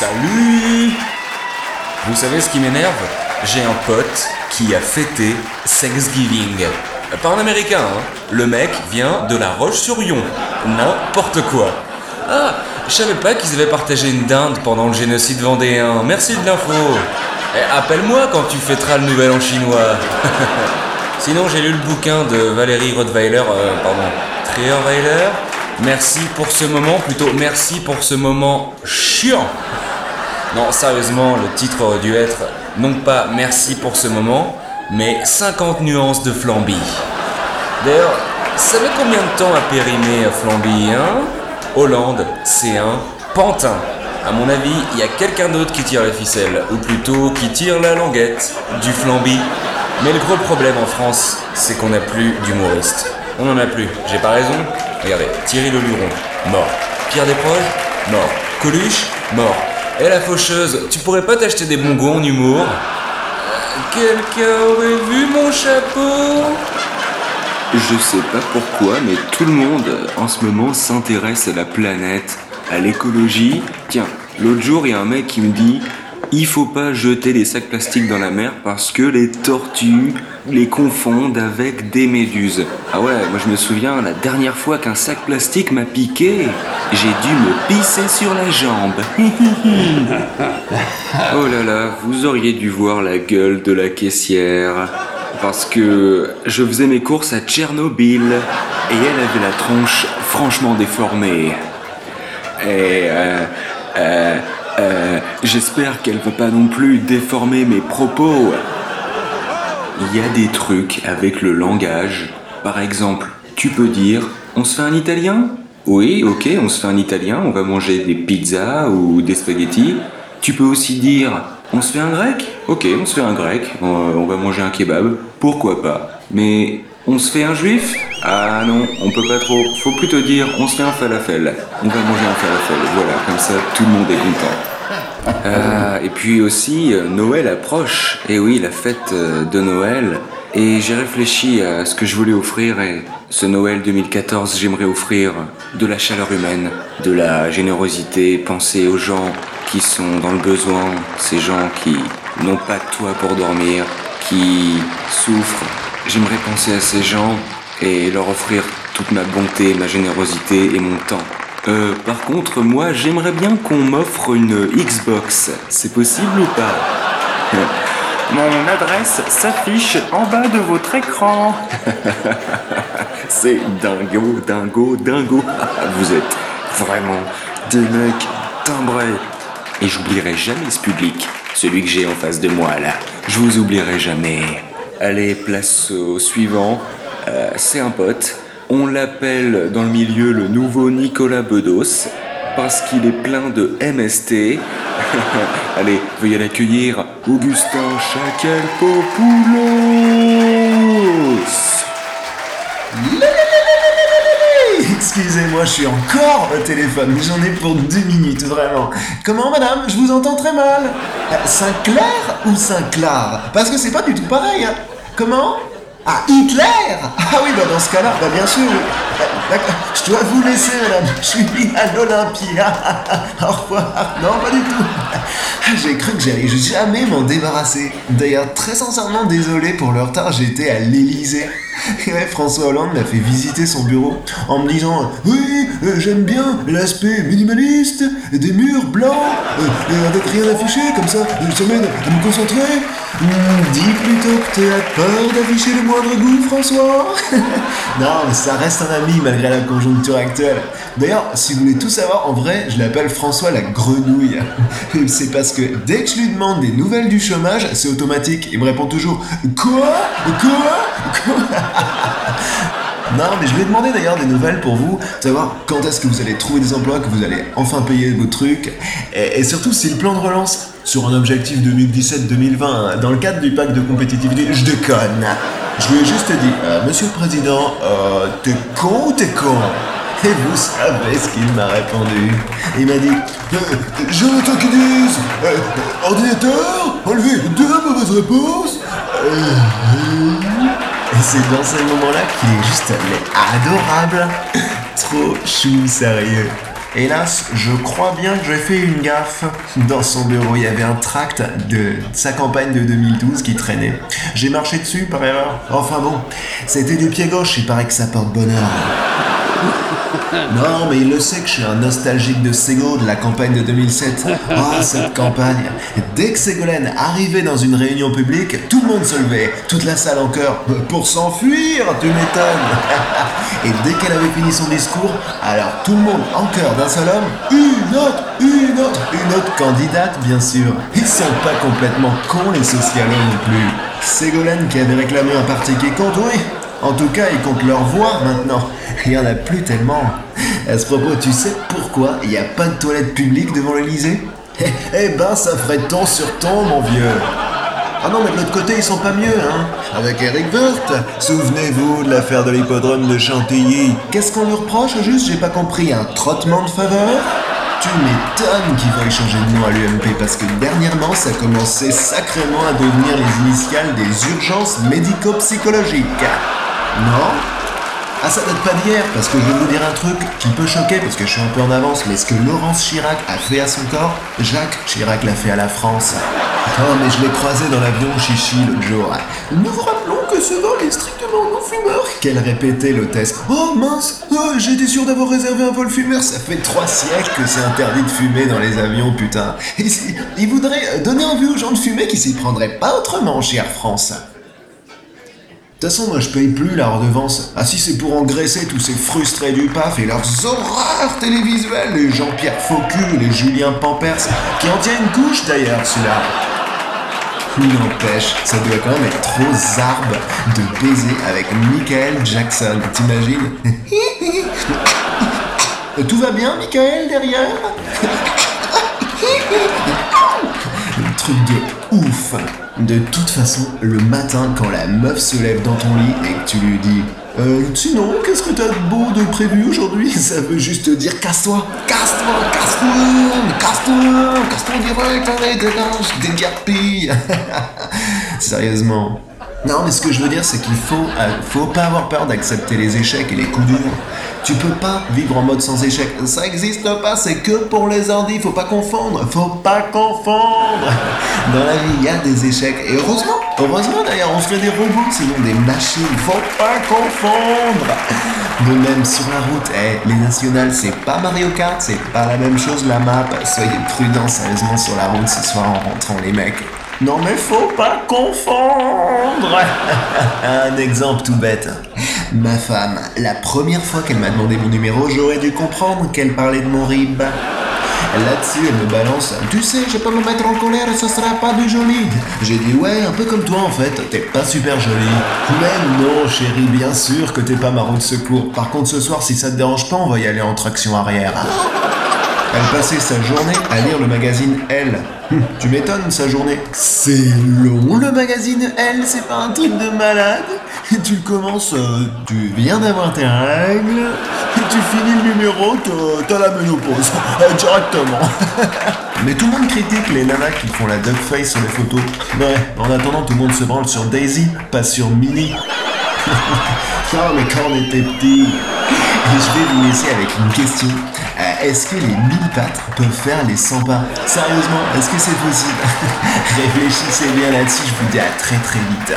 Salut Vous savez ce qui m'énerve? J'ai un pote qui a fêté Thanksgiving. Pas un américain, hein. Le mec vient de la Roche-sur-Yon. N'importe quoi. Ah, je savais pas qu'ils avaient partagé une dinde pendant le génocide vendéen. Merci de l'info. Eh, appelle-moi quand tu fêteras le nouvel an chinois. Sinon, j'ai lu le bouquin de Valérie Rottweiler, euh, pardon, Trierweiler. Merci pour ce moment, plutôt merci pour ce moment chiant. Non, sérieusement, le titre aurait dû être non pas merci pour ce moment, mais 50 nuances de Flamby. D'ailleurs, ça met combien de temps à périmer Flamby, hein? Hollande, c'est un pantin. À mon avis, il y a quelqu'un d'autre qui tire les ficelles, ou plutôt qui tire la languette du Flamby. Mais le gros problème en France, c'est qu'on n'a plus d'humoristes. On n'en a plus, j'ai pas raison Regardez, Thierry Leluron, mort. Pierre Desproges, mort. Coluche, mort. Et la faucheuse, tu pourrais pas t'acheter des bongos en humour? Quelqu'un aurait vu mon chapeau? Je sais pas pourquoi, mais tout le monde en ce moment s'intéresse à la planète, à l'écologie. Tiens, l'autre jour, il y a un mec qui me dit il faut pas jeter les sacs plastiques dans la mer parce que les tortues les confondent avec des méduses. Ah ouais, moi je me souviens, la dernière fois qu'un sac plastique m'a piqué, j'ai dû me pisser sur la jambe. oh là là, vous auriez dû voir la gueule de la caissière. Parce que je faisais mes courses à Tchernobyl et elle avait la tronche franchement déformée. Et euh, euh, euh, j'espère qu'elle veut pas non plus déformer mes propos. Il y a des trucs avec le langage. Par exemple, tu peux dire on se fait un italien? Oui, ok, on se fait un italien, on va manger des pizzas ou des spaghettis. Tu peux aussi dire on se fait un grec? Ok, on se fait un grec, on va manger un kebab, pourquoi pas? Mais on se fait un juif Ah non, on peut pas trop. Faut plutôt dire on se fait un falafel. On va manger un falafel. Voilà, comme ça tout le monde est content. Euh, et puis aussi, euh, Noël approche. Et oui, la fête euh, de Noël. Et j'ai réfléchi à ce que je voulais offrir et ce Noël 2014, j'aimerais offrir de la chaleur humaine, de la générosité, penser aux gens qui sont dans le besoin, ces gens qui n'ont pas de toit pour dormir, qui souffrent J'aimerais penser à ces gens et leur offrir toute ma bonté, ma générosité et mon temps. Euh, par contre, moi, j'aimerais bien qu'on m'offre une Xbox. C'est possible ou pas? Mon adresse s'affiche en bas de votre écran. C'est dingo, dingo, dingo. Vous êtes vraiment des mecs timbrés. Et j'oublierai jamais ce public, celui que j'ai en face de moi là. Je vous oublierai jamais. Allez, place au suivant. Euh, c'est un pote. On l'appelle dans le milieu le nouveau Nicolas Bedos parce qu'il est plein de MST. Allez, veuillez l'accueillir, Augustin Chacal-Popoulos. Excusez-moi, je suis encore au téléphone, mais j'en ai pour deux minutes, vraiment. Comment, madame? Je vous entends très mal. Euh, Saint-Clair ou Saint-Clar Parce que c'est pas du tout pareil. Hein. Comment? Ah, Hitler? Ah oui, bah dans ce cas-là, bah bien sûr. Je dois vous laisser, madame. Je suis à l'Olympia. Au revoir. Non, pas du tout. J'ai cru que j'allais jamais m'en débarrasser. D'ailleurs, très sincèrement, désolé pour le retard, j'étais à l'Elysée. François Hollande m'a fait visiter son bureau en me disant Oui, euh, j'aime bien l'aspect minimaliste, des murs blancs, euh, avec rien affiché, comme ça, ça m'aide à me concentrer. Hmm, dis plutôt que tu as peur d'afficher le moindre goût, François Non, mais ça reste un ami malgré la conjoncture actuelle. D'ailleurs, si vous voulez tout savoir, en vrai, je l'appelle François la grenouille. C'est parce que dès que je lui demande des nouvelles du chômage, c'est automatique. Il me répond toujours Quoi? Quoi? Quoi Non, mais je lui ai demandé d'ailleurs des nouvelles pour vous, savoir quand est-ce que vous allez trouver des emplois, que vous allez enfin payer vos trucs, et, surtout si le plan de relance sur un objectif 2017-2020 hein, dans le cadre du pacte de compétitivité, je déconne. Je lui ai juste dit, euh, Monsieur le Président, euh, t'es con ou t'es con? Et vous savez ce qu'il m'a répondu. Il m'a dit euh, Jonathan qui disent euh, Ordinateur, enlevez deux mauvaises réponses et c'est dans ces moments-là qu'il est juste adorable. Trop chou, sérieux. Hélas, je crois bien que j'ai fait une gaffe. Dans son bureau, il y avait un tract de sa campagne de 2012 qui traînait. J'ai marché dessus par erreur. Enfin bon, c'était du pied gauche, il paraît que ça porte bonheur. Non, mais il le sait que je suis un nostalgique de Sego de la campagne de 2007. Ah, cette campagne. Dès que Ségolène arrivait dans une réunion publique, tout le monde se levait, toute la salle en chœur, pour s'enfuir, tu m'étonnes. Et dès qu'elle avait fini son discours, alors tout le monde en chœur d'un seul homme, une autre, une autre, une autre candidate, bien sûr. Ils sont pas complètement cons, les socialos non plus. Ségolène qui avait réclamé un parti qui compte, oui. En tout cas, ils comptent leur voix maintenant. Il y en a plus tellement. À ce propos, tu sais pourquoi il n'y a pas de toilette publique devant l'Elysée Eh ben, ça ferait ton sur ton, mon vieux. Ah non, mais de l'autre côté, ils sont pas mieux, hein Avec Eric Woerth. Souvenez-vous de l'affaire de l'hippodrome de Chantilly. Qu'est-ce qu'on lui reproche, juste? J'ai pas compris. Un trottement de faveur? Tu m'étonnes qu'il veuille changer de nom à l'UMP parce que dernièrement ça commençait sacrément à devenir les initiales des urgences médico-psychologiques. Non ah ça date pas d'hier, parce que je vais vous dire un truc qui peut choquer, parce que je suis un peu en avance, mais ce que Laurence Chirac a fait à son corps, Jacques Chirac l'a fait à la France. Oh mais je l'ai croisé dans l'avion chichi l'autre jour. Nous vous rappelons que ce vol est strictement non fumeur. Qu'elle répétait l'hôtesse. Oh mince, oh, j'étais sûr d'avoir réservé un vol fumeur, ça fait trois siècles que c'est interdit de fumer dans les avions, putain. Et si, il voudrait donner envie aux gens de fumer qui s'y prendraient pas autrement Air France. De toute façon, moi je paye plus la redevance. Ah si c'est pour engraisser tous ces frustrés du PAF et leurs horreurs télévisuelles, les Jean-Pierre Faucu, les Julien Pampers, qui en tient une couche d'ailleurs celui-là. N'empêche, ça doit quand même être trop zarbe de baiser avec Michael Jackson, t'imagines? Tout va bien, Michael, derrière? Truc de ouf de toute façon, le matin, quand la meuf se lève dans ton lit et que tu lui dis euh, sinon, qu'est-ce que t'as de beau de prévu aujourd'hui? Ça veut juste dire casse-toi, casse-toi, casse-toi, casse-toi, casse-toi direct, allez, dégage, dégarpille. Sérieusement. Non, mais ce que je veux dire, c'est qu'il faut, euh, faut pas avoir peur d'accepter les échecs et les coups durs. Tu peux pas vivre en mode sans échec. Ça existe pas, c'est que pour les ordis. Faut pas confondre. Faut pas confondre. Dans la vie, il y a des échecs. Et heureusement, heureusement d'ailleurs, on ferait des robots, sinon des machines. Faut pas confondre. De même sur la route, eh, les nationales, c'est pas Mario Kart, c'est pas la même chose la map. Soyez prudents sérieusement sur la route ce soir en rentrant les mecs. Non mais faut pas confondre Un exemple tout bête. Ma femme, la première fois qu'elle m'a demandé mon numéro, j'aurais dû comprendre qu'elle parlait de mon rib. Là-dessus, elle me balance Tu sais, je peux me mettre en colère et ce sera pas du joli. J'ai dit Ouais, un peu comme toi en fait, t'es pas super joli. Mais non, chérie, bien sûr que t'es pas ma roue de secours. Par contre, ce soir, si ça te dérange pas, on va y aller en traction arrière. Elle passait sa journée à lire le magazine Elle. Hum, tu m'étonnes, sa journée. C'est long le magazine Elle, c'est pas un truc de malade. Tu commences, euh, tu viens d'avoir tes règles, tu finis le numéro, t'as la ménopause, directement. Mais tout le monde critique les nanas qui font la face sur les photos. Ouais, en attendant, tout le monde se branle sur Daisy, pas sur Minnie. oh, mais quand on était petit. Et je vais vous laisser avec une question. Euh, est-ce que les 1000 pattes peuvent faire les 100 pas? Sérieusement, est-ce que c'est possible? Réfléchissez bien là-dessus, je vous dis à très très vite.